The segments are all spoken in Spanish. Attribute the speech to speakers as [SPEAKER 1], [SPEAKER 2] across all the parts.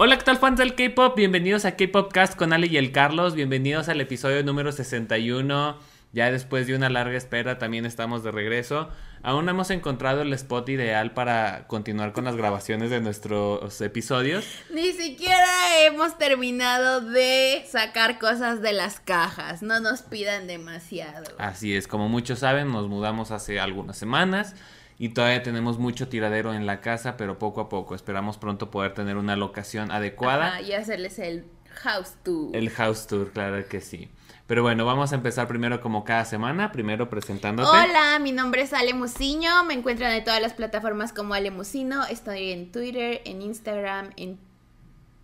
[SPEAKER 1] Hola, ¿qué tal fans del K-Pop? Bienvenidos a K-Pop Cast con Ale y el Carlos. Bienvenidos al episodio número 61. Ya después de una larga espera también estamos de regreso. Aún no hemos encontrado el spot ideal para continuar con las grabaciones de nuestros episodios.
[SPEAKER 2] Ni siquiera hemos terminado de sacar cosas de las cajas. No nos pidan demasiado.
[SPEAKER 1] Así es, como muchos saben, nos mudamos hace algunas semanas y todavía tenemos mucho tiradero en la casa, pero poco a poco. Esperamos pronto poder tener una locación adecuada.
[SPEAKER 2] Ajá, y hacerles el house tour.
[SPEAKER 1] El house tour, claro que sí. Pero bueno, vamos a empezar primero como cada semana, primero presentándote.
[SPEAKER 2] Hola, mi nombre es Ale Musiño, me encuentran en todas las plataformas como Ale Musino, estoy en Twitter, en Instagram, en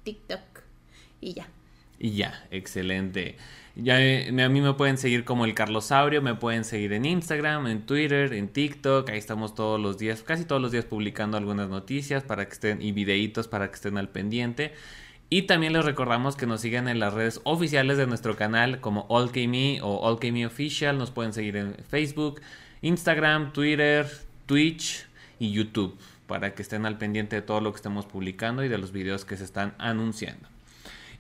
[SPEAKER 2] TikTok y ya.
[SPEAKER 1] Y ya, excelente. Ya eh, a mí me pueden seguir como el Carlosaurio, me pueden seguir en Instagram, en Twitter, en TikTok, ahí estamos todos los días, casi todos los días publicando algunas noticias para que estén y videitos para que estén al pendiente. Y también les recordamos que nos sigan en las redes oficiales de nuestro canal como AllKMe o AllKMe Official. Nos pueden seguir en Facebook, Instagram, Twitter, Twitch y YouTube para que estén al pendiente de todo lo que estamos publicando y de los videos que se están anunciando.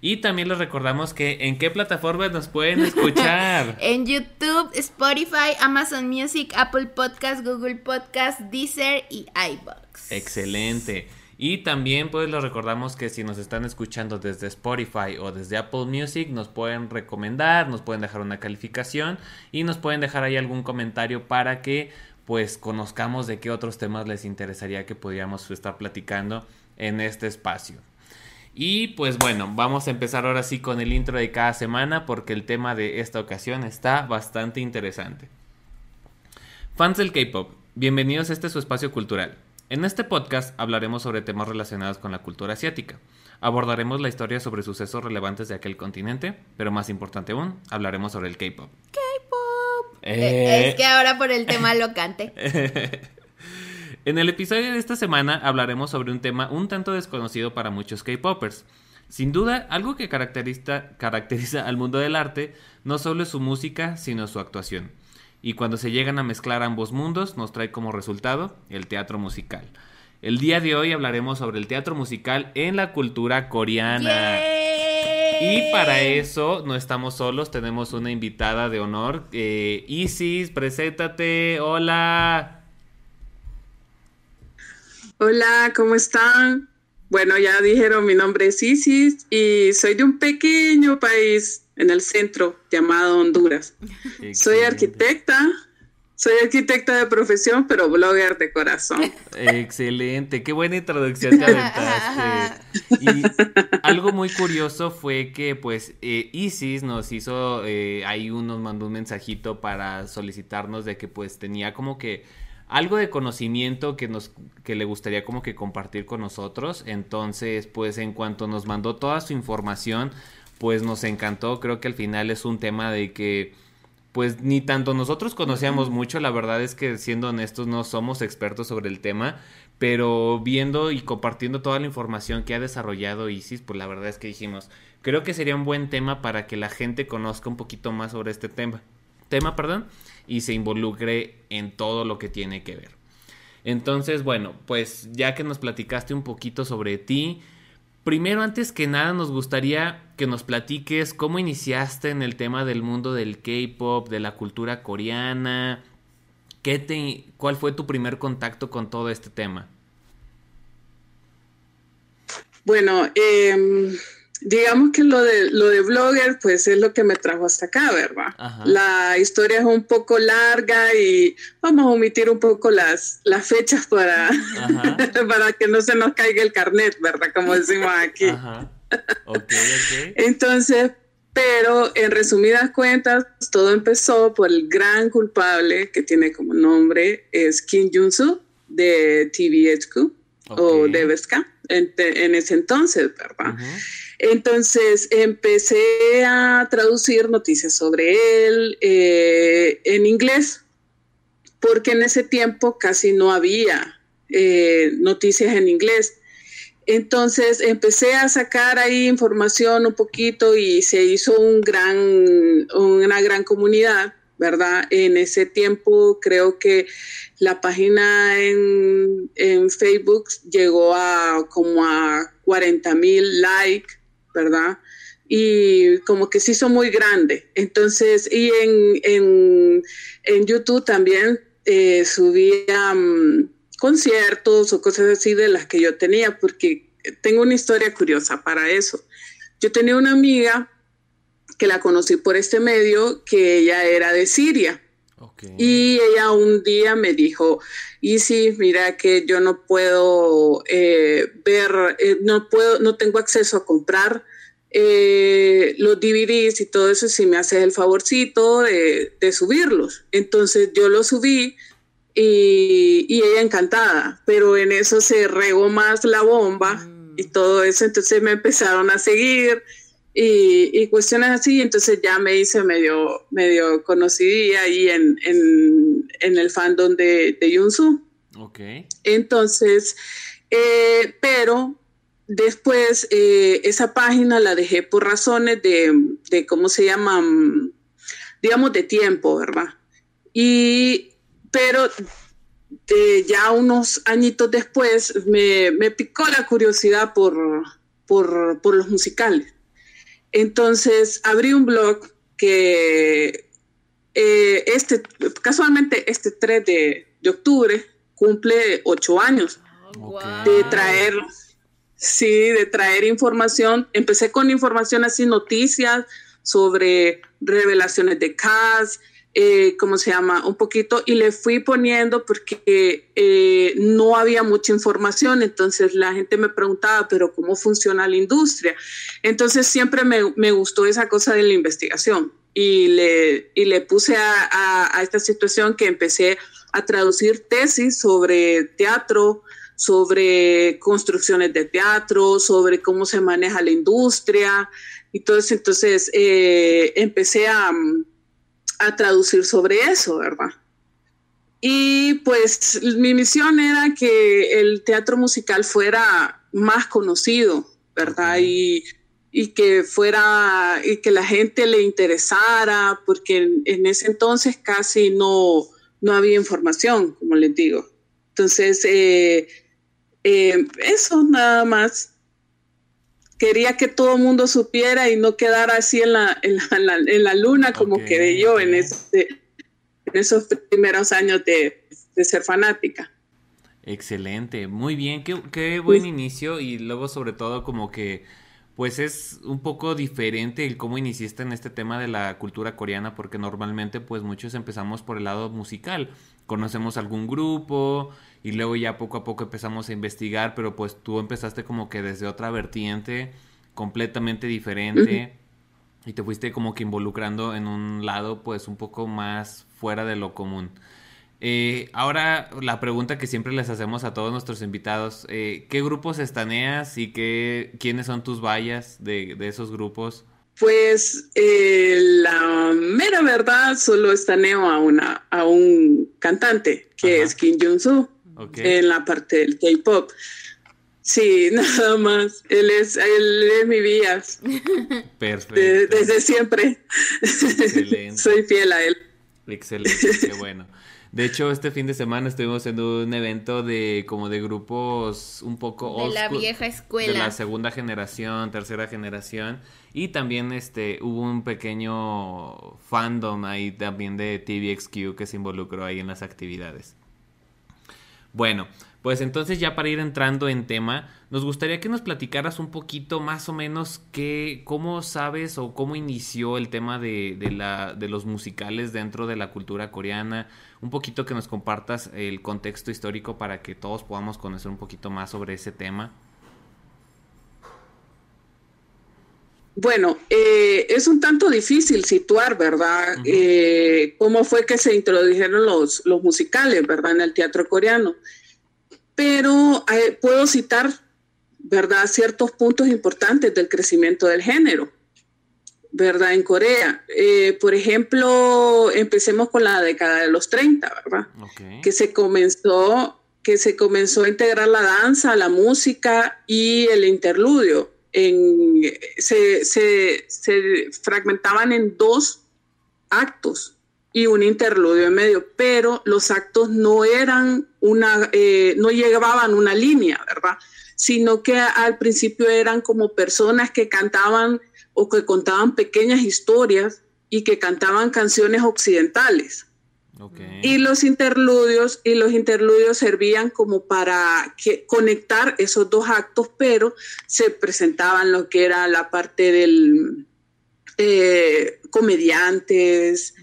[SPEAKER 1] Y también les recordamos que en qué plataformas nos pueden escuchar.
[SPEAKER 2] en YouTube, Spotify, Amazon Music, Apple Podcast, Google Podcast, Deezer y iBox.
[SPEAKER 1] Excelente. Y también pues les recordamos que si nos están escuchando desde Spotify o desde Apple Music nos pueden recomendar, nos pueden dejar una calificación y nos pueden dejar ahí algún comentario para que pues conozcamos de qué otros temas les interesaría que pudiéramos estar platicando en este espacio. Y pues bueno, vamos a empezar ahora sí con el intro de cada semana porque el tema de esta ocasión está bastante interesante. Fans del K-Pop, bienvenidos a este su espacio cultural. En este podcast hablaremos sobre temas relacionados con la cultura asiática. Abordaremos la historia sobre sucesos relevantes de aquel continente, pero más importante aún, hablaremos sobre el K-pop.
[SPEAKER 2] K-pop. Eh. Es que ahora por el tema lo cante.
[SPEAKER 1] en el episodio de esta semana hablaremos sobre un tema un tanto desconocido para muchos K-popers. Sin duda, algo que caracteriza, caracteriza al mundo del arte no solo es su música, sino su actuación y cuando se llegan a mezclar ambos mundos nos trae como resultado el teatro musical. El día de hoy hablaremos sobre el teatro musical en la cultura coreana. Y para eso no estamos solos, tenemos una invitada de honor. Eh, Isis, preséntate, hola.
[SPEAKER 3] Hola, ¿cómo están? Bueno, ya dijeron, mi nombre es Isis y soy de un pequeño país en el centro llamado Honduras. Soy arquitecta, soy arquitecta de profesión, pero blogger de corazón.
[SPEAKER 1] Excelente, qué buena introducción te aventaste. Y algo muy curioso fue que pues eh, Isis nos hizo, eh, ahí nos mandó un mensajito para solicitarnos de que pues tenía como que algo de conocimiento que nos que le gustaría como que compartir con nosotros. Entonces, pues en cuanto nos mandó toda su información, pues nos encantó. Creo que al final es un tema de que pues ni tanto nosotros conocíamos mucho, la verdad es que siendo honestos no somos expertos sobre el tema, pero viendo y compartiendo toda la información que ha desarrollado Isis, pues la verdad es que dijimos, creo que sería un buen tema para que la gente conozca un poquito más sobre este tema, tema, perdón, y se involucre en todo lo que tiene que ver. Entonces, bueno, pues ya que nos platicaste un poquito sobre ti, Primero, antes que nada, nos gustaría que nos platiques cómo iniciaste en el tema del mundo del K-pop, de la cultura coreana. ¿Qué te, ¿Cuál fue tu primer contacto con todo este tema?
[SPEAKER 3] Bueno, eh, digamos que lo de, lo de blogger, pues es lo que me trajo hasta acá, ¿verdad? La historia es un poco larga y vamos a omitir un poco las, las fechas para, para que no se nos caiga el carnet, ¿verdad? Como decimos aquí.
[SPEAKER 1] Ajá. Okay,
[SPEAKER 3] Entonces, Pero en resumidas cuentas, todo empezó por el gran culpable que tiene como nombre es Kim Jong-soo de TVHQ o de en, en, ese entonces, ¿verdad? Entonces empecé a traducir noticias sobre él eh, en inglés, porque en ese tiempo casi no había eh, noticias en inglés. Entonces empecé a sacar ahí información un poquito y se hizo un gran, una gran comunidad, ¿verdad? En ese tiempo creo que la página en, Facebook llegó a como a 40 mil likes, ¿verdad? Y como que se hizo muy grande. Entonces, y en, YouTube también eh, subía... Mm, conciertos o cosas así de las que yo tenía, porque tengo una historia curiosa para eso. Yo tenía una amiga que la conocí por este medio, que ella era de Siria. Y ella un día me dijo, y sí, mira que yo no puedo eh, ver, eh, no puedo, no tengo acceso a comprar eh, los DVDs y todo eso si me haces el favorcito de, de subirlos. Entonces yo los subí, y, ella encantada, pero en eso se regó más la bomba y mm. todo eso, entonces me empezaron a seguir y, cuestiones así, entonces ya me hice medio, medio conocidía ahí en, el fandom de, de Yunsu.
[SPEAKER 1] Ok.
[SPEAKER 3] Entonces, eh, pero después eh, esa página la dejé por razones de, de, ¿cómo se llama? Digamos, de tiempo, ¿verdad? Y pero ya unos añitos después me, picó la curiosidad por, por, los musicales. Entonces abrí un blog que eh, este, casualmente este 3 de, octubre cumple ocho años. De traer, sí, de traer información. Empecé con información así, noticias sobre revelaciones de CAS, eh, ¿cómo se llama? Un poquito y le fui poniendo porque eh, no había mucha información, entonces la gente me preguntaba, pero ¿cómo funciona la industria? Entonces siempre me, me gustó esa cosa de la investigación y le, y le puse a, a, esta situación que empecé a traducir tesis sobre teatro, sobre construcciones de teatro, sobre cómo se maneja la industria y todo eso. Entonces eh, empecé a a traducir sobre eso, ¿verdad? Y pues mi misión era que el teatro musical fuera más conocido, ¿verdad? Y, que fuera, y que la gente le interesara, porque en, ese entonces casi no, no había información, como les digo. Entonces, eh, eh, eso nada más quería que todo el mundo supiera y no quedara así en la, en la, luna como quedé yo en, ese, en esos primeros años de, ser fanática.
[SPEAKER 1] Excelente, muy bien, qué, qué buen inicio y luego sobre todo como que pues es un poco diferente el cómo iniciaste en este tema de la cultura coreana porque normalmente pues muchos empezamos por el lado musical, conocemos algún grupo y luego ya poco a poco empezamos a investigar, pero pues tú empezaste como que desde otra vertiente completamente diferente y te fuiste como que involucrando en un lado pues un poco más fuera de lo común. Eh, ahora la pregunta que siempre les hacemos a todos nuestros invitados, eh, ¿qué grupos estaneas y qué, quiénes son tus vallas de, esos grupos?
[SPEAKER 3] Pues eh, la mera verdad solo estaneo a, una, a un cantante que es Kim Jong-soo en la parte del K-pop. Sí, nada más. Él es, él es mi vías. Perfecto. desde siempre. Excelente. Soy fiel a él.
[SPEAKER 1] Excelente, qué bueno. De hecho, este fin de semana estuvimos en un evento de como de grupos un poco
[SPEAKER 2] de la vieja escuela,
[SPEAKER 1] de la segunda generación, tercera generación y también este hubo un pequeño fandom ahí también de TVXQ que se involucró ahí en las actividades. Bueno, pues entonces ya para ir entrando en tema, nos gustaría que nos platicaras un poquito más o menos qué, cómo sabes o cómo inició el tema de, de, la, de los musicales dentro de la cultura coreana, un poquito que nos compartas el contexto histórico para que todos podamos conocer un poquito más sobre ese tema.
[SPEAKER 3] Bueno, eh, es un tanto difícil situar, ¿verdad? Eh, cómo fue que se introdujeron los, los musicales, ¿verdad? En el teatro coreano. Pero eh, puedo citar, ¿verdad? Ciertos puntos importantes del crecimiento del género, ¿verdad? En Corea. por ejemplo, empecemos con la década de los 30, ¿verdad? Que se comenzó que se comenzó a integrar la danza, la música y el interludio se, fragmentaban en dos actos y un interludio en medio, pero los actos no eran una, eh, no llevaban una línea, ¿verdad? Sino que al principio eran como personas que cantaban o que contaban pequeñas historias y que cantaban canciones occidentales. Y los interludios, y los interludios servían como para conectar esos dos actos, pero se presentaban lo que era la parte del eh, comediantes,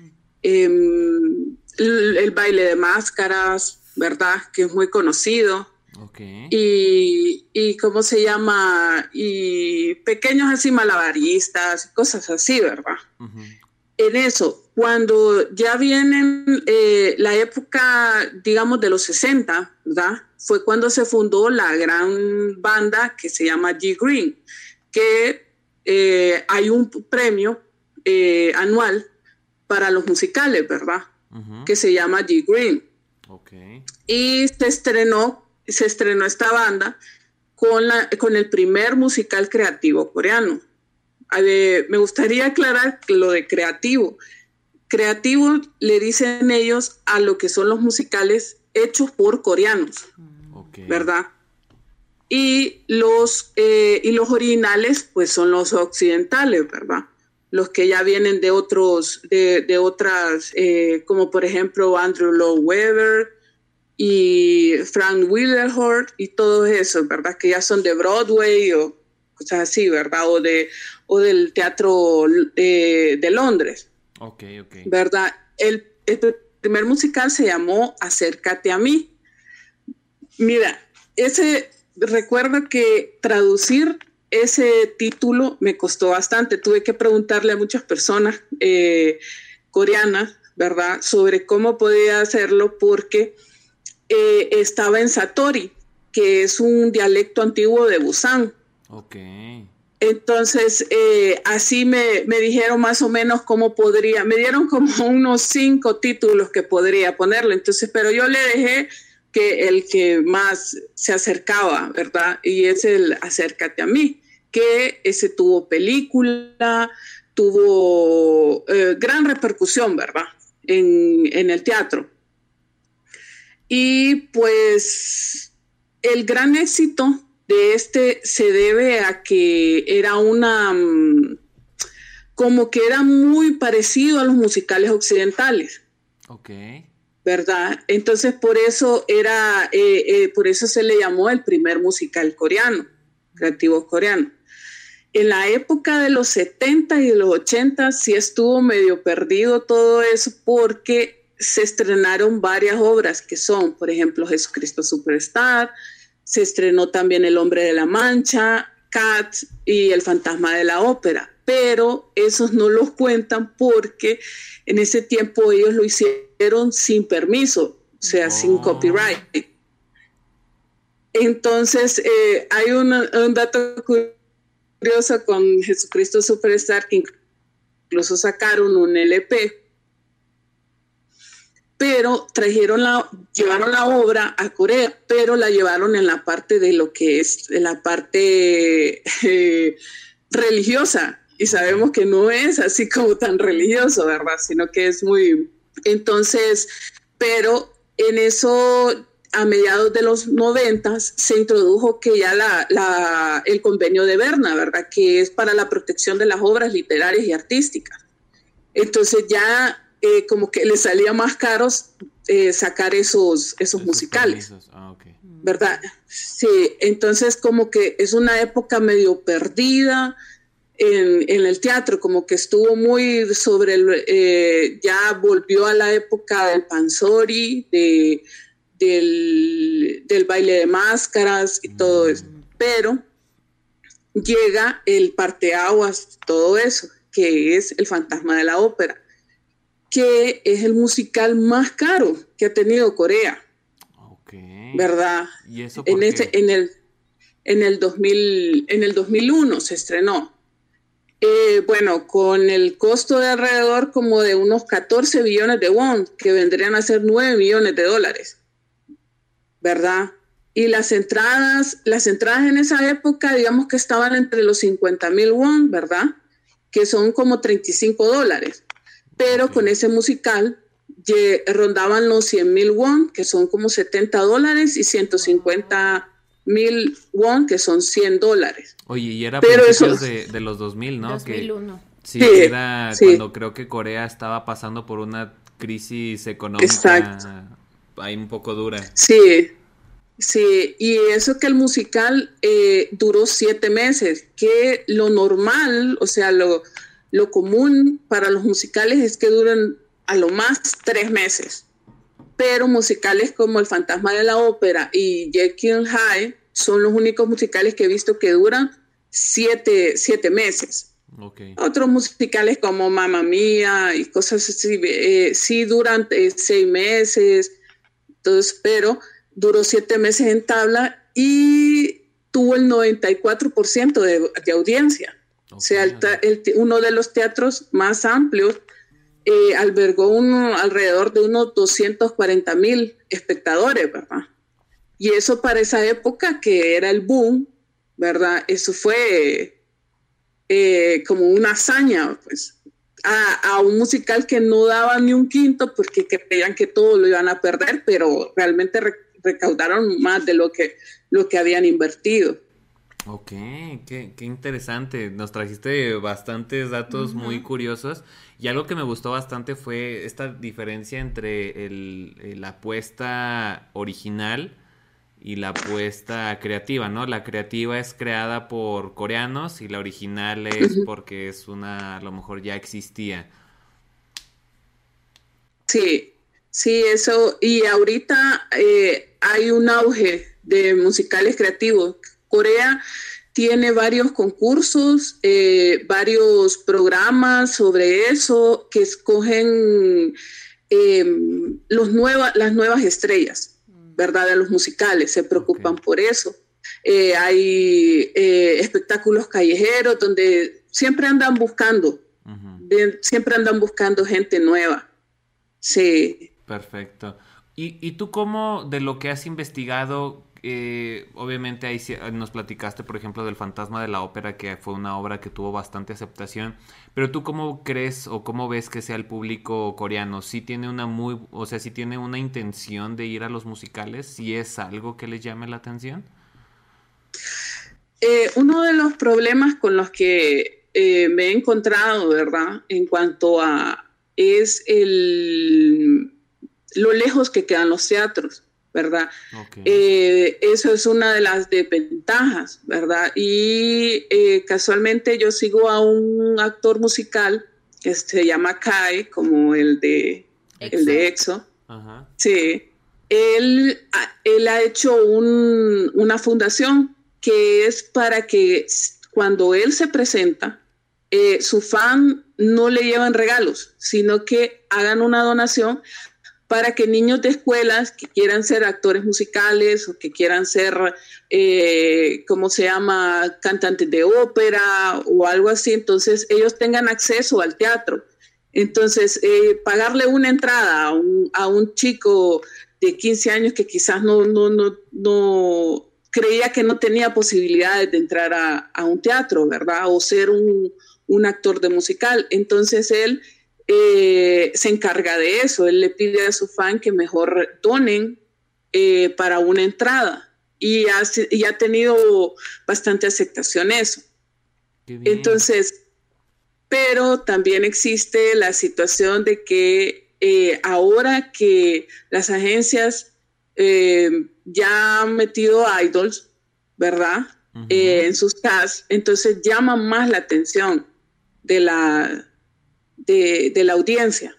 [SPEAKER 3] em, el, baile de máscaras, ¿verdad? Que es muy conocido. Y, y, cómo se llama, y pequeños así malabaristas, cosas así, ¿verdad? En eso, cuando ya viene eh, la época, digamos, de los 60, ¿verdad? Fue cuando se fundó la gran banda que se llama G Green, que eh, hay un premio eh, anual para los musicales, ¿verdad? Que se llama G Green. Y se estrenó, se estrenó esta banda con, la, con el primer musical creativo coreano. Me gustaría aclarar lo de creativo Creativo le dicen ellos a lo que son los musicales hechos por coreanos, ¿verdad? Y los, eh, y los originales, pues son los occidentales, ¿verdad? Los que ya vienen de otros, de, otras, eh, como por ejemplo Andrew Lloyd Webber y Frank Wilderhort y todo eso, ¿verdad? Que ya son de Broadway o cosas así, ¿verdad? O, de, o del teatro de, de Londres.
[SPEAKER 1] Ok, ok.
[SPEAKER 3] ¿Verdad? El, primer musical se llamó Acércate a mí. Mira, ese, recuerdo que traducir ese título me costó bastante. Tuve que preguntarle a muchas personas eh, coreanas, ¿verdad?, sobre cómo podía hacerlo porque eh, estaba en Satori, que es un dialecto antiguo de Busan.
[SPEAKER 1] Ok.
[SPEAKER 3] Entonces, eh, así me, dijeron más o menos cómo podría, me dieron como unos cinco títulos que podría ponerle, entonces, pero yo le dejé que el que más se acercaba, ¿verdad? Y es el Acércate a mí, que ese tuvo película, tuvo eh, gran repercusión, ¿verdad? En, en el teatro. Y pues el gran éxito de este se debe a que era una, mm, como que era muy parecido a los musicales occidentales.
[SPEAKER 1] Ok.
[SPEAKER 3] ¿Verdad? Entonces por eso era, eh, eh, por eso se le llamó el primer musical coreano, creativo coreano. En la época de los 70 y de los 80 sí estuvo medio perdido todo eso porque se estrenaron varias obras que son, por ejemplo, Jesucristo Superstar, se estrenó también El hombre de la mancha, Cats y El fantasma de la ópera, pero esos no los cuentan porque en ese tiempo ellos lo hicieron sin permiso, o sea, sin oh. copyright. Entonces, eh, hay un dato curioso con Jesucristo Superstar que incluso sacaron un LP pero trajeron la, llevaron la obra a Corea, pero la llevaron en la parte de lo que es la parte eh, religiosa. Y sabemos que no es así como tan religioso, ¿verdad? Sino que es muy... Entonces, pero en eso, a mediados de los noventas, se introdujo que ya la, el convenio de Berna, ¿verdad? Que es para la protección de las obras literarias y artísticas. Entonces ya eh, como que le salía más caros eh, sacar esos, esos, musicales. Ah, ¿Verdad? Sí, entonces como que es una época medio perdida en, el teatro, como que estuvo muy sobre el, eh, ya volvió a la época del pansori, de, del, baile de máscaras y todo eso. Mm. Pero llega el parteaguas, todo eso, que es El fantasma de la ópera, que es el musical más caro que ha tenido Corea. ¿Verdad?
[SPEAKER 1] ¿Y eso
[SPEAKER 3] en, este, en, el, en, el 2000, en el 2001 se estrenó. Eh, bueno, con el costo de alrededor como de unos 14 billones de won, que vendrían a ser 9 millones de dólares. ¿Verdad? Y las entradas, las entradas en esa época, digamos que estaban entre los 50 mil won, ¿verdad? Que son como 35 dólares. Pero con ese musical rondaban los 100 mil won, que son como 70 dólares, y 150 mil won, que son 100 dólares.
[SPEAKER 1] Oye, y era Pero principios de, de, los 2000, ¿no?
[SPEAKER 2] 2001.
[SPEAKER 1] sí, era cuando creo que Corea estaba pasando por una crisis económica ahí un poco dura.
[SPEAKER 3] Sí, Sí, y eso que el musical eh, duró siete meses, que lo normal, o sea, lo, lo común para los musicales es que duran a lo más tres meses. Pero musicales como El Fantasma de la Ópera y Jekyll High son los únicos musicales que he visto que duran siete, siete meses. Otros musicales como Mamma Mía y cosas así, eh, sí duran eh, seis meses, entonces, pero duró siete meses en tabla y tuvo el 94% de, de, audiencia. O sea, el, uno de los teatros más amplios eh, albergó uno, alrededor de unos 240 mil espectadores, ¿verdad? Y eso para esa época que era el boom, ¿verdad? Eso fue eh, como una hazaña, pues, a, a, un musical que no daba ni un quinto porque creían que todo lo iban a perder, pero realmente recaudaron más de lo que, lo que habían invertido.
[SPEAKER 1] Ok, qué, qué interesante. Nos trajiste bastantes datos muy curiosos. Y algo que me gustó bastante fue esta diferencia entre el, la apuesta original y la apuesta creativa, ¿no? La creativa es creada por coreanos y la original es porque es una, a lo mejor ya existía.
[SPEAKER 3] Sí, sí, eso. Y ahorita eh, hay un auge de musicales creativos. Corea tiene varios concursos, eh, varios programas sobre eso que escogen em, los las nuevas estrellas, ¿verdad? De los musicales, se preocupan por eso. Eh, hay eh, espectáculos callejeros donde siempre andan buscando, siempre andan buscando gente nueva. Sí.
[SPEAKER 1] Perfecto. ¿Y, ¿Y, tú cómo, de lo que has investigado, eh, obviamente ahí nos platicaste, por ejemplo, del Fantasma de la Ópera, que fue una obra que tuvo bastante aceptación, pero tú cómo crees o cómo ves que sea el público coreano? ¿Sí tiene una muy, o sea, si tiene una intención de ir a los musicales? ¿Si es algo que les llame la atención?
[SPEAKER 3] Eh, uno de los problemas con los que eh, me he encontrado, ¿verdad? En cuanto a es el lo lejos que quedan los teatros, ¿verdad? Eh, eso es una de las desventajas, ¿verdad? Y eh, casualmente yo sigo a un actor musical que se llama Kai, como el de Exo. El de Exo. Sí. Él, él, ha hecho una fundación que es para que cuando él se presenta, eh, su fan no le llevan regalos, sino que hagan una donación para que niños de escuelas que quieran ser actores musicales o que quieran ser, eh, ¿cómo se llama?, cantantes de ópera o algo así, entonces ellos tengan acceso al teatro. Entonces, eh, pagarle una entrada a un, chico de 15 años que quizás no, no, no, no creía que no tenía posibilidades de entrar a, un teatro, ¿verdad? O ser un, un actor de musical. Entonces, él eh, se encarga de eso. Él le pide a su fan que mejor donen eh, para una entrada y ha, y ha, tenido bastante aceptación eso. Entonces, pero también existe la situación de que eh, ahora que las agencias ya han metido idols, ¿verdad? en sus casts, entonces llaman más la atención de la, de, la audiencia.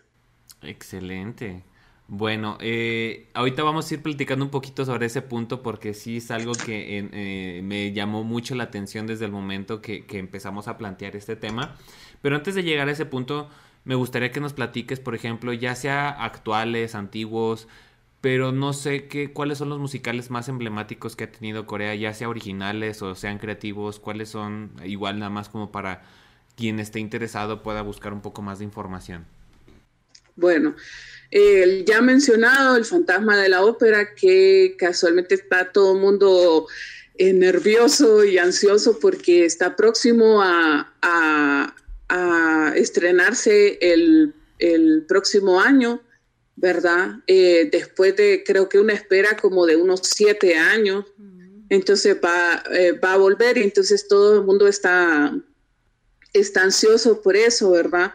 [SPEAKER 1] Excelente. Bueno, eh, ahorita vamos a ir platicando un poquito sobre ese punto porque sí es algo que eh, me llamó mucho la atención desde el momento que, empezamos a plantear este tema. Pero antes de llegar a ese punto, me gustaría que nos platiques, por ejemplo, ya sea actuales, antiguos, pero no sé qué, cuáles son los musicales más emblemáticos que ha tenido Corea, ya sea originales o sean creativos, cuáles son, igual nada más como para quien esté interesado pueda buscar un poco más de información.
[SPEAKER 3] Bueno, el ya mencionado, el fantasma de la ópera, que casualmente está todo el mundo eh, nervioso y ansioso porque está próximo a, estrenarse el, próximo año, ¿verdad? Eh, después de creo que una espera como de unos siete años. Entonces va, eh, va a volver y entonces todo el mundo está, está ansioso por eso, ¿verdad?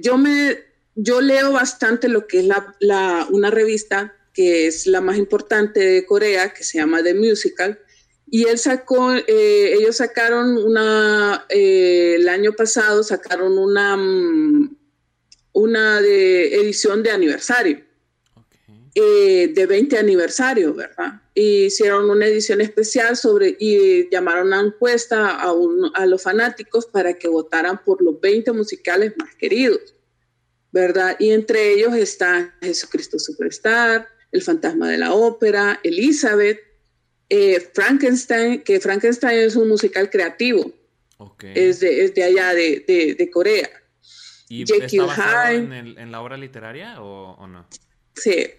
[SPEAKER 3] yo me yo leo bastante lo que es la, una revista que es la más importante de Corea, que se llama The Musical, y él sacó, eh, ellos sacaron una, eh, el año pasado sacaron una, mm, una de edición de aniversario, eh, de 20 aniversario, ¿verdad? Hicieron una edición especial sobre, y llamaron a encuesta a, a los fanáticos para que votaran por los 20 musicales más queridos. ¿verdad? Y entre ellos está Jesucristo Superstar, El Fantasma de la Ópera, Elizabeth, eh, Frankenstein, que Frankenstein es un musical creativo. Es, de, es, de, allá de, de, Corea.
[SPEAKER 1] ¿Y está basado en, en, la obra literaria o, no?
[SPEAKER 3] Sí.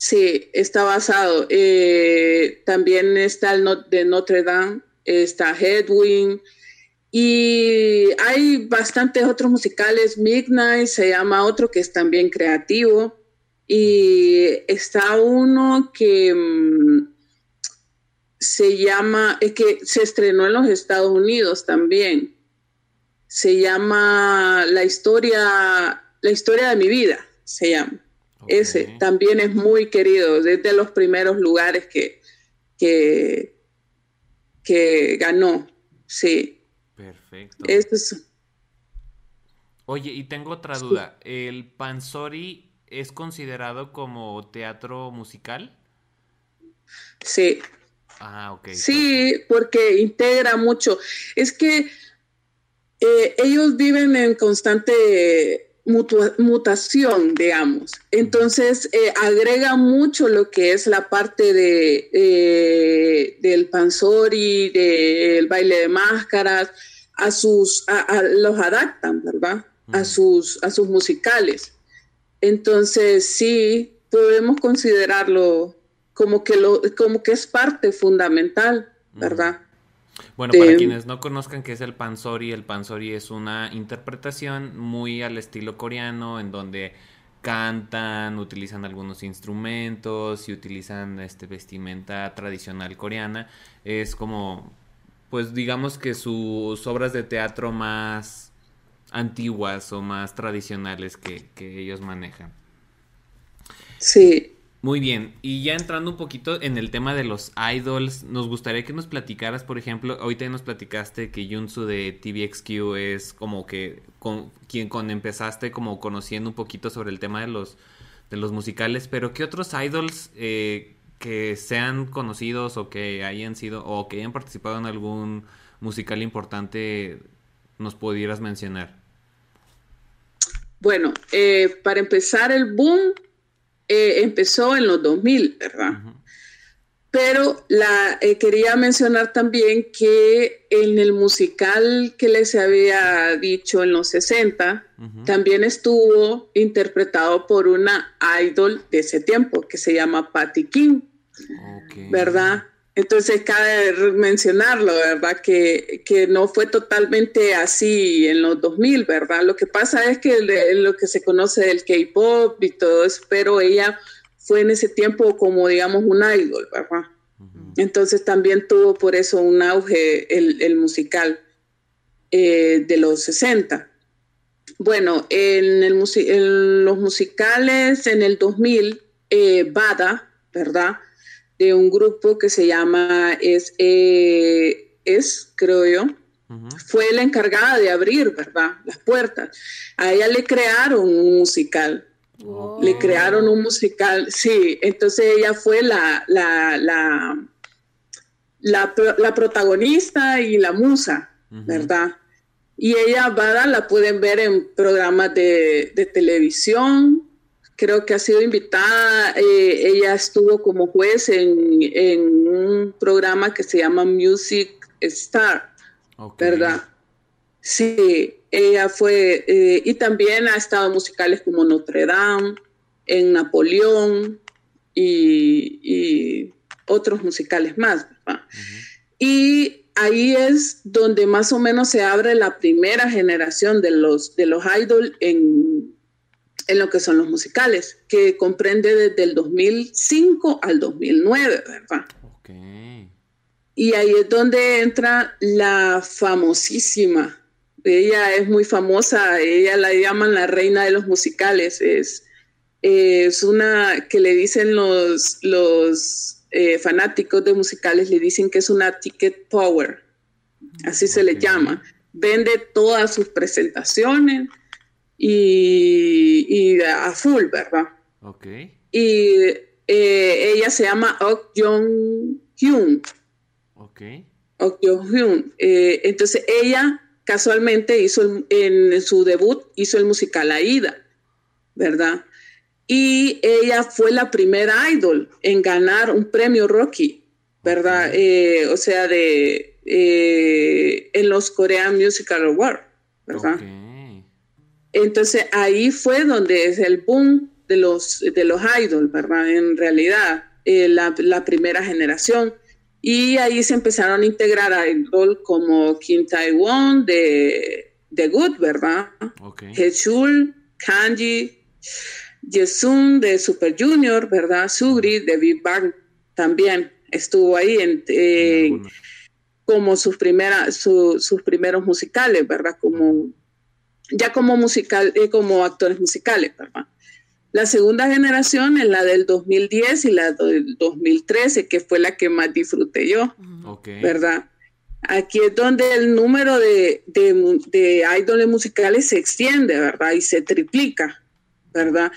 [SPEAKER 3] Sí, está basado. Eh, también está el de Notre Dame, está Hedwig, y hay bastantes otros musicales, Midnight se llama otro que es también creativo. Y está uno que mm, se llama, es que se estrenó en los Estados Unidos también. Se llama La historia, la historia de mi vida, se llama. Ese también es muy querido, desde los primeros lugares que, que, que ganó. Sí.
[SPEAKER 1] Perfecto. es... Oye, y tengo otra duda. ¿El Pansori es considerado como teatro musical?
[SPEAKER 3] Sí.
[SPEAKER 1] Ah, ok.
[SPEAKER 3] Sí, porque integra mucho. Es que eh, ellos viven en constante mutación, digamos. Entonces, eh, agrega mucho lo que es la parte de, eh, del pansori, del baile de máscaras, a sus, los adaptan, ¿verdad? A sus, a sus musicales. Entonces, sí, podemos considerarlo como que, lo, como que es parte fundamental, ¿verdad?
[SPEAKER 1] Bueno, para quienes no conozcan qué es el pansori, el pansori es una interpretación muy al estilo coreano en donde cantan, utilizan algunos instrumentos y utilizan este vestimenta tradicional coreana. Es como pues digamos que sus obras de teatro más antiguas o más tradicionales que, ellos manejan.
[SPEAKER 3] Sí.
[SPEAKER 1] Muy bien, y ya entrando un poquito en el tema de los idols, nos gustaría que nos platicaras, por ejemplo, ahorita nos platicaste que Yunsu de TVXQ es como que con quien con empezaste como conociendo un poquito sobre el tema de los de los musicales, pero ¿qué otros idols eh, que sean conocidos o que hayan sido o que hayan participado en algún musical importante nos pudieras mencionar?
[SPEAKER 3] Bueno, eh, para empezar el boom eh, empezó en los 2000, ¿verdad? Pero la, eh, quería mencionar también que en el musical que les había dicho en los 60, también estuvo interpretado por una idol de ese tiempo que se llama Patty King. ¿verdad? Entonces cabe mencionarlo, ¿verdad? Que, no fue totalmente así en los 2000, ¿verdad? Lo que pasa es que lo que se conoce del K-Pop y todo eso, pero ella fue en ese tiempo como, digamos, un idol, ¿verdad? Entonces también tuvo por eso un auge el, musical eh, de los 60. Bueno, en, el, en los musicales en el 2000, eh, Bada, ¿verdad? De un grupo que se llama Es, eh, es creo yo, fue la encargada de abrir, ¿verdad? Las puertas. A ella le crearon un musical Le crearon un musical, sí, entonces ella fue la, la, la, la, protagonista y la musa, ¿verdad? Y ella, Bada, la pueden ver en programas de, de televisión, creo que ha sido invitada, eh, ella estuvo como juez en, en, un programa que se llama Music Star, ¿verdad? Sí, ella fue, eh, y también ha estado en musicales como Notre Dame, en Napoleón y, otros musicales más. Y ahí es donde más o menos se abre la primera generación de los, de los idols en, en lo que son los musicales, que comprende desde el 2005 al 2009, ¿verdad? Y ahí es donde entra la famosísima ella es muy famosa, ella la llaman la reina de los musicales. Es, es una que le dicen los, los eh, fanáticos de musicales, le dicen que es una ticket power, así se le llama. Vende todas sus presentaciones y, y a full, ¿verdad?
[SPEAKER 1] Ok.
[SPEAKER 3] Y eh, ella se llama Ok Jong Hyun.
[SPEAKER 1] Ok.
[SPEAKER 3] Ok Jong Hyun. Eh, entonces ella casualmente hizo en su debut, hizo el musical Aida, ¿verdad? Y ella fue la primera idol en ganar un premio Rocky, ¿verdad? Eh, o sea, de eh, en los Korean Musical Awards, ¿verdad? Entonces ahí fue donde es el boom de los, de los idols, ¿verdad? En realidad, eh, la, la primera generación. Y ahí se empezaron a integrar a rol como Kim Taiwan de, de Good, ¿verdad?
[SPEAKER 1] Okay.
[SPEAKER 3] Hechul, Kanji, Yesun de Super Junior, ¿verdad? Sugri de Big Bang también estuvo ahí en, como sus, primeras sus primeros musicales, ¿verdad? Como, ya como, musical, eh, como actores musicales, ¿verdad? La segunda generación es la del 2010 y la del 2013, que fue la que más disfruté yo, ¿verdad? Aquí es donde el número de, de, de ídoles musicales se extiende, ¿verdad? Y se triplica, ¿verdad?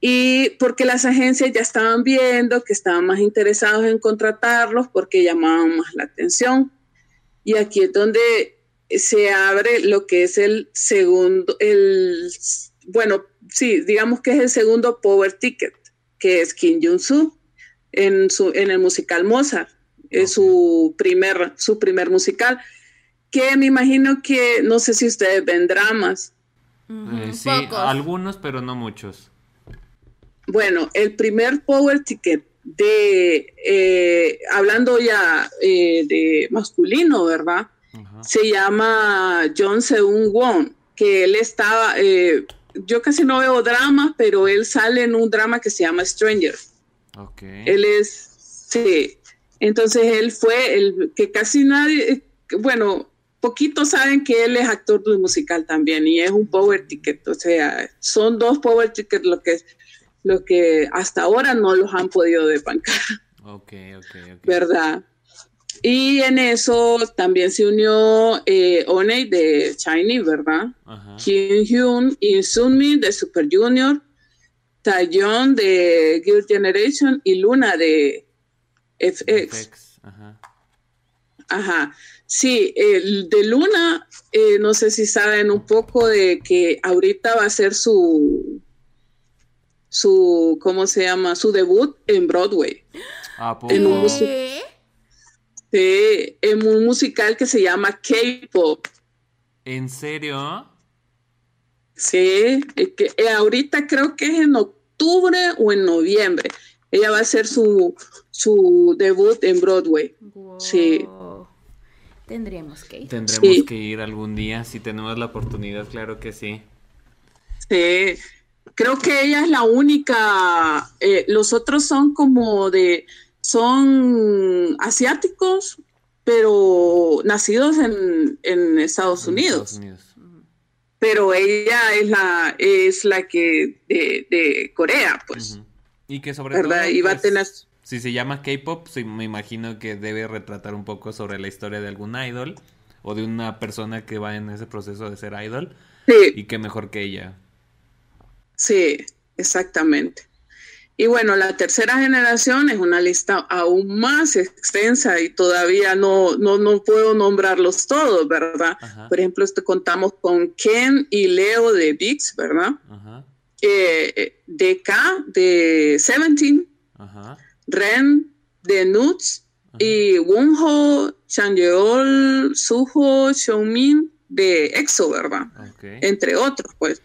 [SPEAKER 3] Y porque las agencias ya estaban viendo que estaban más interesados en contratarlos porque llamaban más la atención. Y aquí es donde se abre lo que es el segundo, el, bueno, sí, digamos que es el segundo Power Ticket, que es Kim Jong-soo en, su, en el musical Mozart. Es su primer, su primer musical, que me imagino que, no sé si ustedes ven dramas.
[SPEAKER 1] Eh, sí, algunos, pero no muchos.
[SPEAKER 3] Bueno, el primer Power Ticket de, eh, hablando ya eh, de masculino, ¿verdad? Se llama John Seung Won, que él estaba, yo casi no veo dramas, pero él sale en un drama que se llama Stranger.
[SPEAKER 1] Okay.
[SPEAKER 3] Él es, sí. Entonces él fue el que casi nadie, bueno, poquitos saben que él es actor de musical también y es un power ticket. O sea, son dos power tickets lo que, lo que hasta ahora no los han podido desbancar.
[SPEAKER 1] Ok, ok, ok.
[SPEAKER 3] ¿Verdad? Y en eso también se unió eh, Oney de Shiny, ¿verdad? Kim Hyun y Sunmi de Super Junior, Taeyeon de Girl Generation y Luna de FX. Ajá. Ajá. Sí, el de Luna, eh, no sé si saben un poco de que ahorita va a ser su, su, ¿cómo se llama? Su debut en Broadway.
[SPEAKER 1] Ah,
[SPEAKER 3] en un Sí, en un musical que se llama K-Pop.
[SPEAKER 1] ¿En serio?
[SPEAKER 3] Sí, que, eh, ahorita creo que es en octubre o en noviembre. Ella va a hacer su, su debut en Broadway. Sí.
[SPEAKER 2] Tendríamos que ir.
[SPEAKER 1] Tendremos que ir algún día, si tenemos la oportunidad, claro que sí.
[SPEAKER 3] Sí, creo que ella es la única. Eh, los otros son como de son asiáticos, pero nacidos en, Estados, Unidos. Pero ella es la, es la que de, Corea, pues.
[SPEAKER 1] Y que sobre todo.
[SPEAKER 3] Pues,
[SPEAKER 1] si se llama K-pop, me imagino que debe retratar un poco sobre la historia de algún idol o de una persona que va en ese proceso de ser idol.
[SPEAKER 3] Sí.
[SPEAKER 1] Y qué mejor que ella.
[SPEAKER 3] Sí, exactamente. Y bueno, la tercera generación es una lista aún más extensa y todavía no, no, no puedo nombrarlos todos, ¿verdad? Por ejemplo, este, contamos con Ken y Leo de Vix, ¿verdad? Eh, DK de Seventeen, Ren de Nuts y Wonho, Chanyeol, Suho, Xiaomin de EXO, ¿verdad? Entre otros, pues.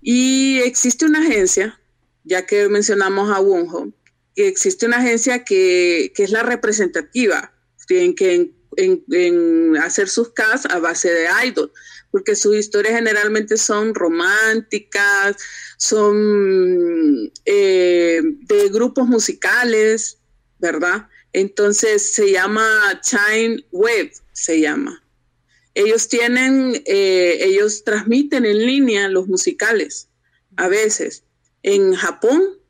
[SPEAKER 3] Y existe una agencia ya que mencionamos a Wonho, existe una agencia que, es la representativa, tienen que en, hacer sus casts a base de idol, porque sus historias generalmente son románticas, son eh, de grupos musicales, ¿verdad? Entonces se llama Chine Web, se llama. Ellos tienen, eh, ellos transmiten en línea los musicales a veces en Japón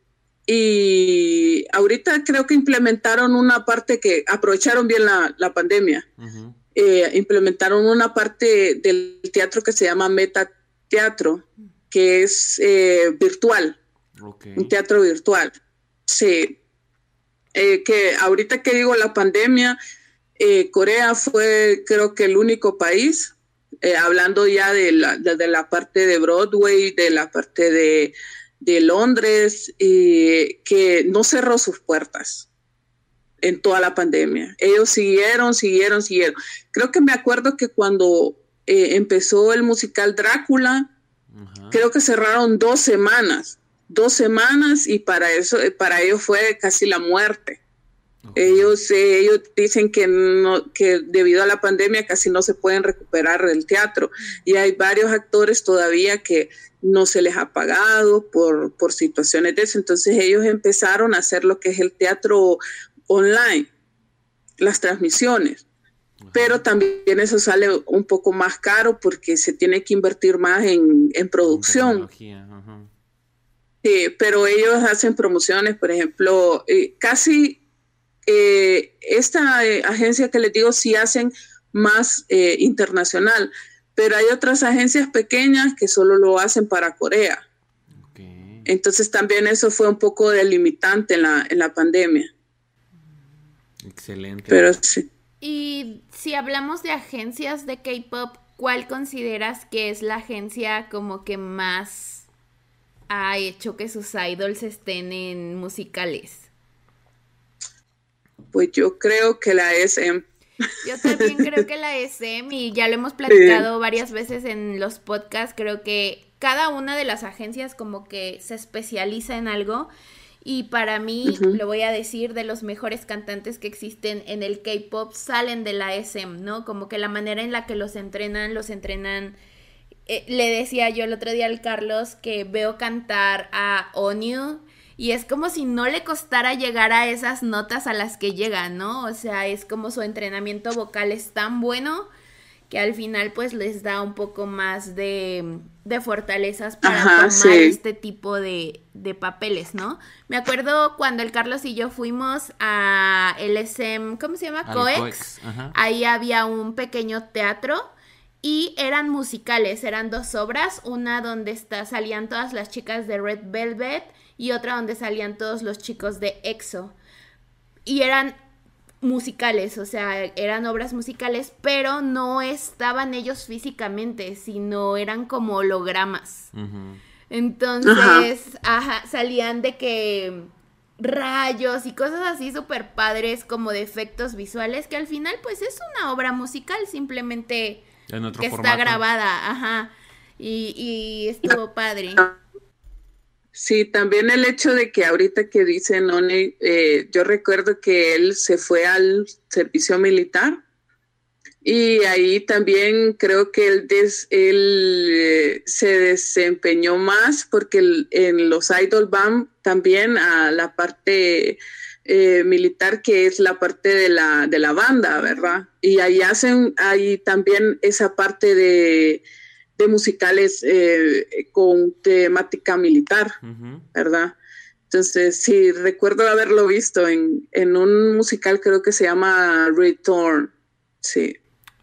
[SPEAKER 3] y ahorita creo que implementaron una parte que aprovecharon bien la, pandemia. Eh, implementaron una parte del teatro que se llama meta teatro, que es eh, virtual, un teatro virtual. Sí, eh, que ahorita que digo la pandemia, Corea fue creo que el único país, hablando ya de la, de la parte de Broadway, de la parte de de Londres que no cerró sus puertas en toda la pandemia. Ellos siguieron, siguieron, siguieron. Creo que me acuerdo que cuando eh, empezó el musical Drácula, creo que cerraron dos semanas, dos semanas y para eso, eh, para ellos fue casi la muerte. Ellos, eh, ellos dicen que, no, que debido a la pandemia casi no se pueden recuperar del teatro y hay varios actores todavía que no se les ha pagado por, por situaciones de eso. Entonces ellos empezaron a hacer lo que es el teatro online, las transmisiones. Pero también eso sale un poco más caro porque se tiene que invertir más en, producción. pero ellos hacen promociones, por ejemplo, eh, casi eh, esta eh, agencia que les digo sí hacen más internacional pero hay otras agencias pequeñas que solo lo hacen para Corea. Entonces también eso fue un poco delimitante en la, en la pandemia.
[SPEAKER 1] Excelente.
[SPEAKER 3] Pero sí.
[SPEAKER 2] Y si hablamos de agencias de K-Pop, ¿cuál consideras que es la agencia como que más ha hecho que sus idols estén en musicales?
[SPEAKER 3] Pues yo creo que la SM.
[SPEAKER 2] Yo también creo que la SM, y ya lo hemos platicado varias veces en los podcasts, creo que cada una de las agencias como que se especializa en algo. Y para mí, lo voy a decir, de los mejores cantantes que existen en el K-pop salen de la SM, ¿no? Como que la manera en la que los entrenan, los entrenan. Eh, le decía yo el otro día al Carlos que veo cantar a Onyu y es como si no le costara llegar a esas notas a las que llega, ¿no? O sea, es como su entrenamiento vocal es tan bueno que al final pues les da un poco más de, de fortalezas para tomar este tipo de, de, papeles, ¿no? Me acuerdo cuando el Carlos y yo fuimos a el SM, ¿cómo se llama? Coex. Ahí había un pequeño teatro y eran musicales, eran dos obras, una donde está, salían todas las chicas de Red Velvet y otra donde salían todos los chicos de EXO. Y eran musicales, o sea, eran obras musicales, pero no estaban ellos físicamente, sino eran como hologramas. Entonces, ajá. salían de que rayos y cosas así súper padres como de efectos visuales que al final pues es una obra musical simplemente que está grabada, ajá. Y, y estuvo padre.
[SPEAKER 3] Sí, también el hecho de que ahorita que dice Noni, eh, yo recuerdo que él se fue al servicio militar y ahí también creo que él, él eh, se desempeñó más porque en los Idol Band también a la parte eh, militar que es la parte de la, de la banda, ¿verdad? Y ahí hacen ahí también esa parte de musicales eh, con temática militar, ¿verdad? Entonces, sí, recuerdo haberlo visto en, un musical, creo que se llama Return, sí.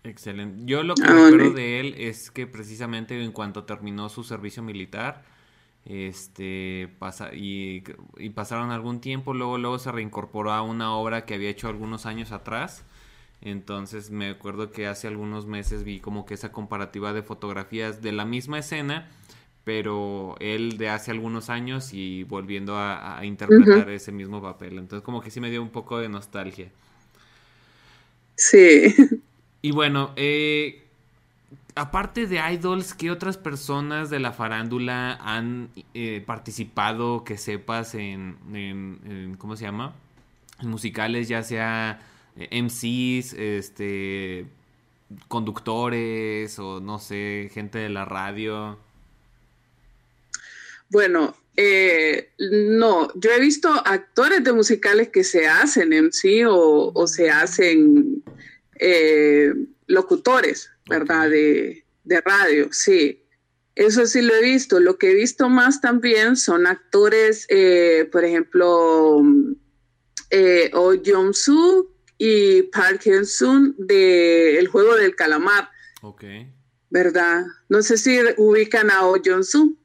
[SPEAKER 1] Excelente. Yo lo que ah, recuerdo de él es que precisamente en cuanto terminó su servicio militar, Este, pasa, y, y, pasaron algún tiempo, luego, luego se reincorporó a una obra que había hecho algunos años atrás. Entonces me acuerdo que hace algunos meses vi como que esa comparativa de fotografías de la misma escena, pero él de hace algunos años y volviendo a, interpretar ese mismo papel. Entonces como que sí me dio un poco de nostalgia.
[SPEAKER 3] Sí.
[SPEAKER 1] Y bueno, eh, aparte de idols, ¿qué otras personas de la farándula han eh, participado que sepas en, en, ¿cómo se llama? En musicales, ya sea eh, MCs, este, conductores o no sé, gente de la radio.
[SPEAKER 3] Bueno, eh, no, yo he visto actores de musicales que se hacen MC o, se hacen eh, locutores, ¿verdad? De, radio, sí. Eso sí lo he visto. Lo que he visto más también son actores, eh, por ejemplo, eh, Oh Jong-soo y Park Hyun-sung de El Juego del Calamar.
[SPEAKER 1] Ok.
[SPEAKER 3] ¿Verdad? No sé si ubican a Oh Jong-soo.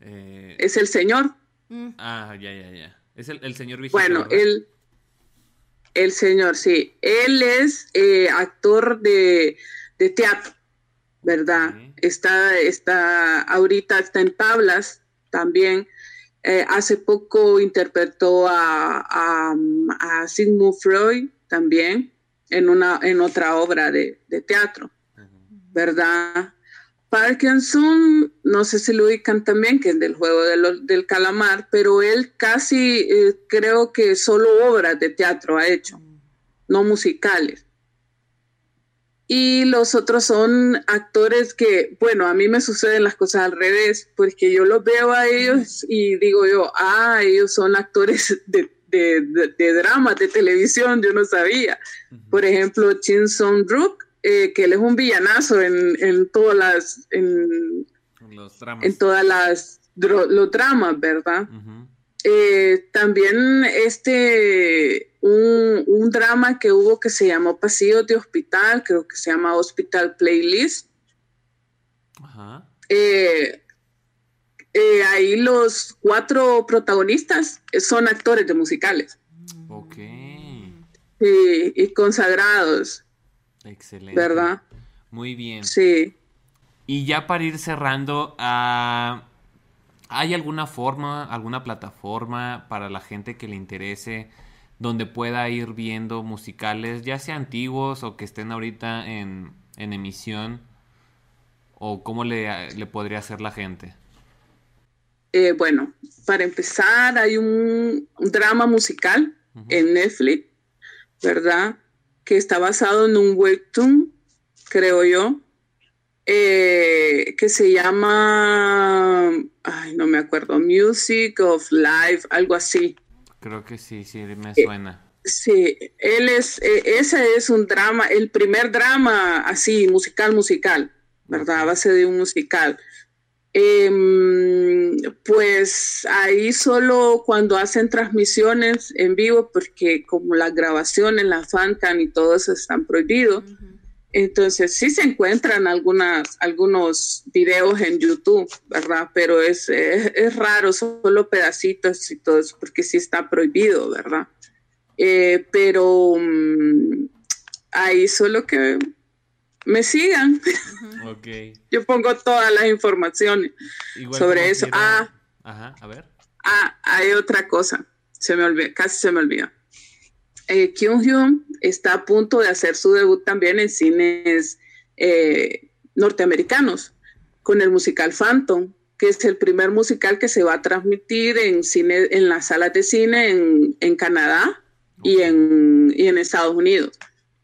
[SPEAKER 3] Eh, es el señor.
[SPEAKER 1] Mm. Ah, ya, ya, ya. Es el, el señor
[SPEAKER 3] viejito, Bueno, él... El señor, sí. Él es eh, actor de, teatro, ¿verdad? Está, está, ahorita está en tablas también. Eh, hace poco interpretó a, a, Sigmund Freud también en, una, en otra obra de, teatro, ¿verdad? Parkinson, no sé si lo ubican también, que es del juego del calamar, pero él casi eh, creo que solo obras de teatro ha hecho, no musicales. Y los otros son actores que, bueno, a mí me suceden las cosas al revés, porque yo los veo a ellos y digo yo, ah, ellos son actores de, de, dramas, de televisión, yo no sabía. Por ejemplo, Chin Song Rook eh, que él es un villanazo en, en todas las en, los dramas. en todas las los dramas, ¿verdad? Eh, también este un, un, drama que hubo que se llamó Pasillos de Hospital, creo que se llama Hospital Playlist. Ajá. Eh, ahí los cuatro protagonistas son actores de musicales.
[SPEAKER 1] Ok.
[SPEAKER 3] y consagrados.
[SPEAKER 1] Excelente.
[SPEAKER 3] ¿Verdad?
[SPEAKER 1] Muy bien.
[SPEAKER 3] Sí.
[SPEAKER 1] Y ya para ir cerrando, ah, ¿hay alguna forma, alguna plataforma para la gente que le interese donde pueda ir viendo musicales, ya sea antiguos o que estén ahorita en, emisión? ¿O cómo le, le podría hacer la gente?
[SPEAKER 3] Eh, bueno, para empezar, hay un, drama musical en Netflix, ¿verdad? que está basado en un webtoon, creo yo, eh, que se llama, ay, no me acuerdo, Music of Life, algo así.
[SPEAKER 1] Creo que sí, sí, me suena.
[SPEAKER 3] sí, él es, eh, ese es un drama, el primer drama así, musical, musical, ¿verdad? A base de un musical. Em, pues ahí solo cuando hacen transmisiones en vivo, porque como las grabaciones, la fancan y todo eso están prohibidos. Entonces sí se encuentran algunas, algunos videos en YouTube, ¿verdad? Pero es, es, raro, solo pedacitos y todo eso, porque sí está prohibido, ¿verdad? Eh, pero mm, ahí solo que me sigan. Yo pongo todas las informaciones sobre eso. Ah,
[SPEAKER 1] Ajá, a ver.
[SPEAKER 3] Ah, hay otra cosa. Se me olvidó, casi se me olvidó. Eh, Kyung Hyun está a punto de hacer su debut también en cines eh, norteamericanos con el musical Phantom, que es el primer musical que se va a transmitir en cine, en las salas de cine en, Canadá y, en, y en Estados Unidos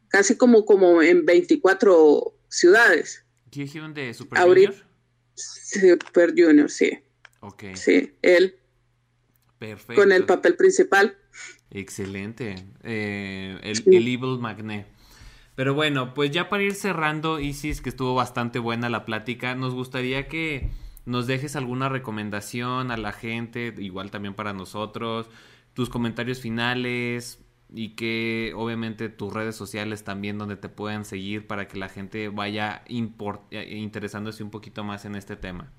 [SPEAKER 3] casi como, como en 24 ciudades.
[SPEAKER 1] ¿Quién de Super Junior?
[SPEAKER 3] Super Junior, sí.
[SPEAKER 1] Ok.
[SPEAKER 3] Sí, él.
[SPEAKER 1] Perfecto.
[SPEAKER 3] Con el papel principal.
[SPEAKER 1] Excelente. Eh, el, el, Evil Magnet. Pero bueno, pues ya para ir cerrando, Isis, que estuvo bastante buena la plática, nos gustaría que nos dejes alguna recomendación a la gente, igual también para nosotros, tus comentarios finales, y que obviamente tus redes sociales también donde te puedan seguir para que la gente vaya eh, interesándose un poquito más en este tema.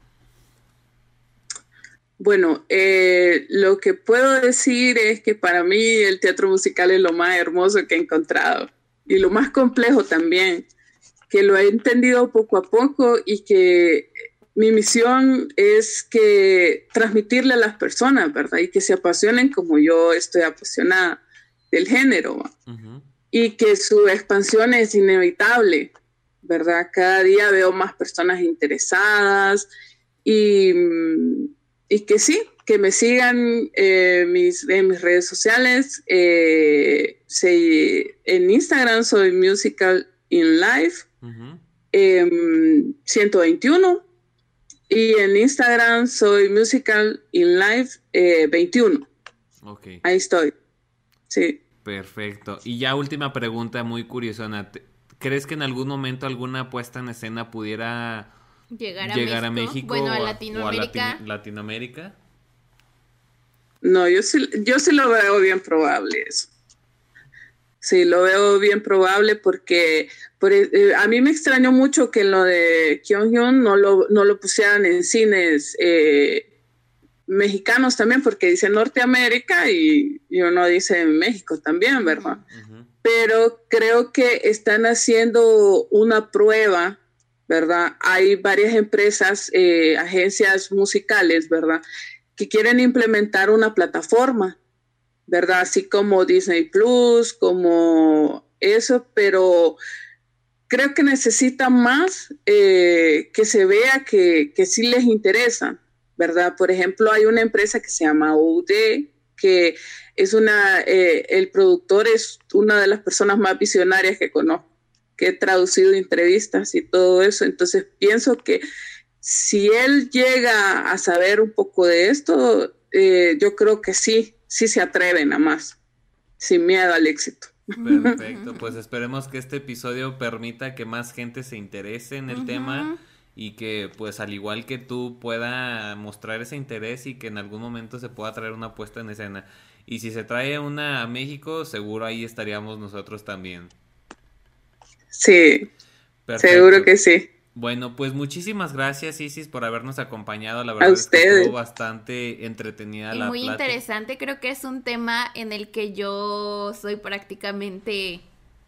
[SPEAKER 3] Bueno, eh, lo que puedo decir es que para mí el teatro musical es lo más hermoso que he encontrado y lo más complejo también, que lo he entendido poco a poco y que mi misión es que transmitirle a las personas, ¿verdad? Y que se apasionen como yo estoy apasionada del género y que su expansión es inevitable, ¿verdad? Cada día veo más personas interesadas y y que sí, que me sigan eh, mis, en mis redes sociales. Eh, en Instagram soy Musical in Life 121 em, y en Instagram soy Musical in Life 21. Eh, Ahí estoy. Sí.
[SPEAKER 1] Perfecto. Y ya última pregunta muy curiosa. ¿Crees que en algún momento alguna puesta en escena pudiera
[SPEAKER 2] llegar a, México, bueno, a Latinoamérica.
[SPEAKER 1] Latinoamérica.
[SPEAKER 3] No, yo sí, yo sí lo veo bien probable eso. Sí, lo veo bien probable porque e, eh, a mí me extrañó mucho que lo de Kyung no lo, no lo pusieran en cines eh, mexicanos también, porque dice Norteamérica y, uno dice México también, ¿verdad? Pero creo que están haciendo una prueba ¿verdad? Hay varias empresas, eh, agencias musicales, ¿verdad? Que quieren implementar una plataforma, ¿verdad? Así como Disney Plus, como eso, pero creo que necesitan más eh, que se vea que, que sí les interesa, ¿verdad? Por ejemplo, hay una empresa que se llama UD, que es una, eh, el productor es una de las personas más visionarias que conozco que he traducido entrevistas y todo eso. Entonces pienso que si él llega a saber un poco de esto, eh, yo creo que sí, sí se atreven a más, sin miedo al éxito.
[SPEAKER 1] Perfecto, pues esperemos que este episodio permita que más gente se interese en el tema y que pues al igual que tú pueda mostrar ese interés y que en algún momento se pueda traer una puesta en escena. Y si se trae una a México, seguro ahí estaríamos nosotros también.
[SPEAKER 3] Sí, seguro que sí.
[SPEAKER 1] Bueno, pues muchísimas gracias Isis por habernos acompañado. La verdad es que estuvo bastante entretenida y
[SPEAKER 2] muy interesante. Creo que es un tema en el que yo soy prácticamente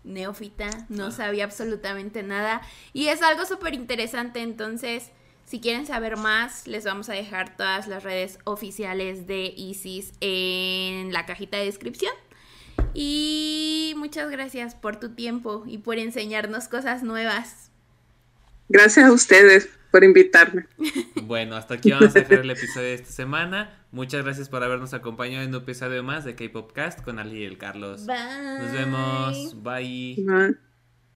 [SPEAKER 2] neófita, no ah. sabía absolutamente nada y es algo súper interesante. Entonces, si quieren saber más, les vamos a dejar todas las redes oficiales de Isis en la cajita de descripción. Y muchas gracias por tu tiempo y por enseñarnos cosas nuevas.
[SPEAKER 3] Gracias a ustedes por invitarme.
[SPEAKER 1] Bueno, hasta aquí vamos a dejar el episodio de esta semana. Muchas gracias por habernos acompañado en un episodio más de K-Popcast con Ali y el Carlos.
[SPEAKER 2] Bye.
[SPEAKER 1] Nos vemos. Bye.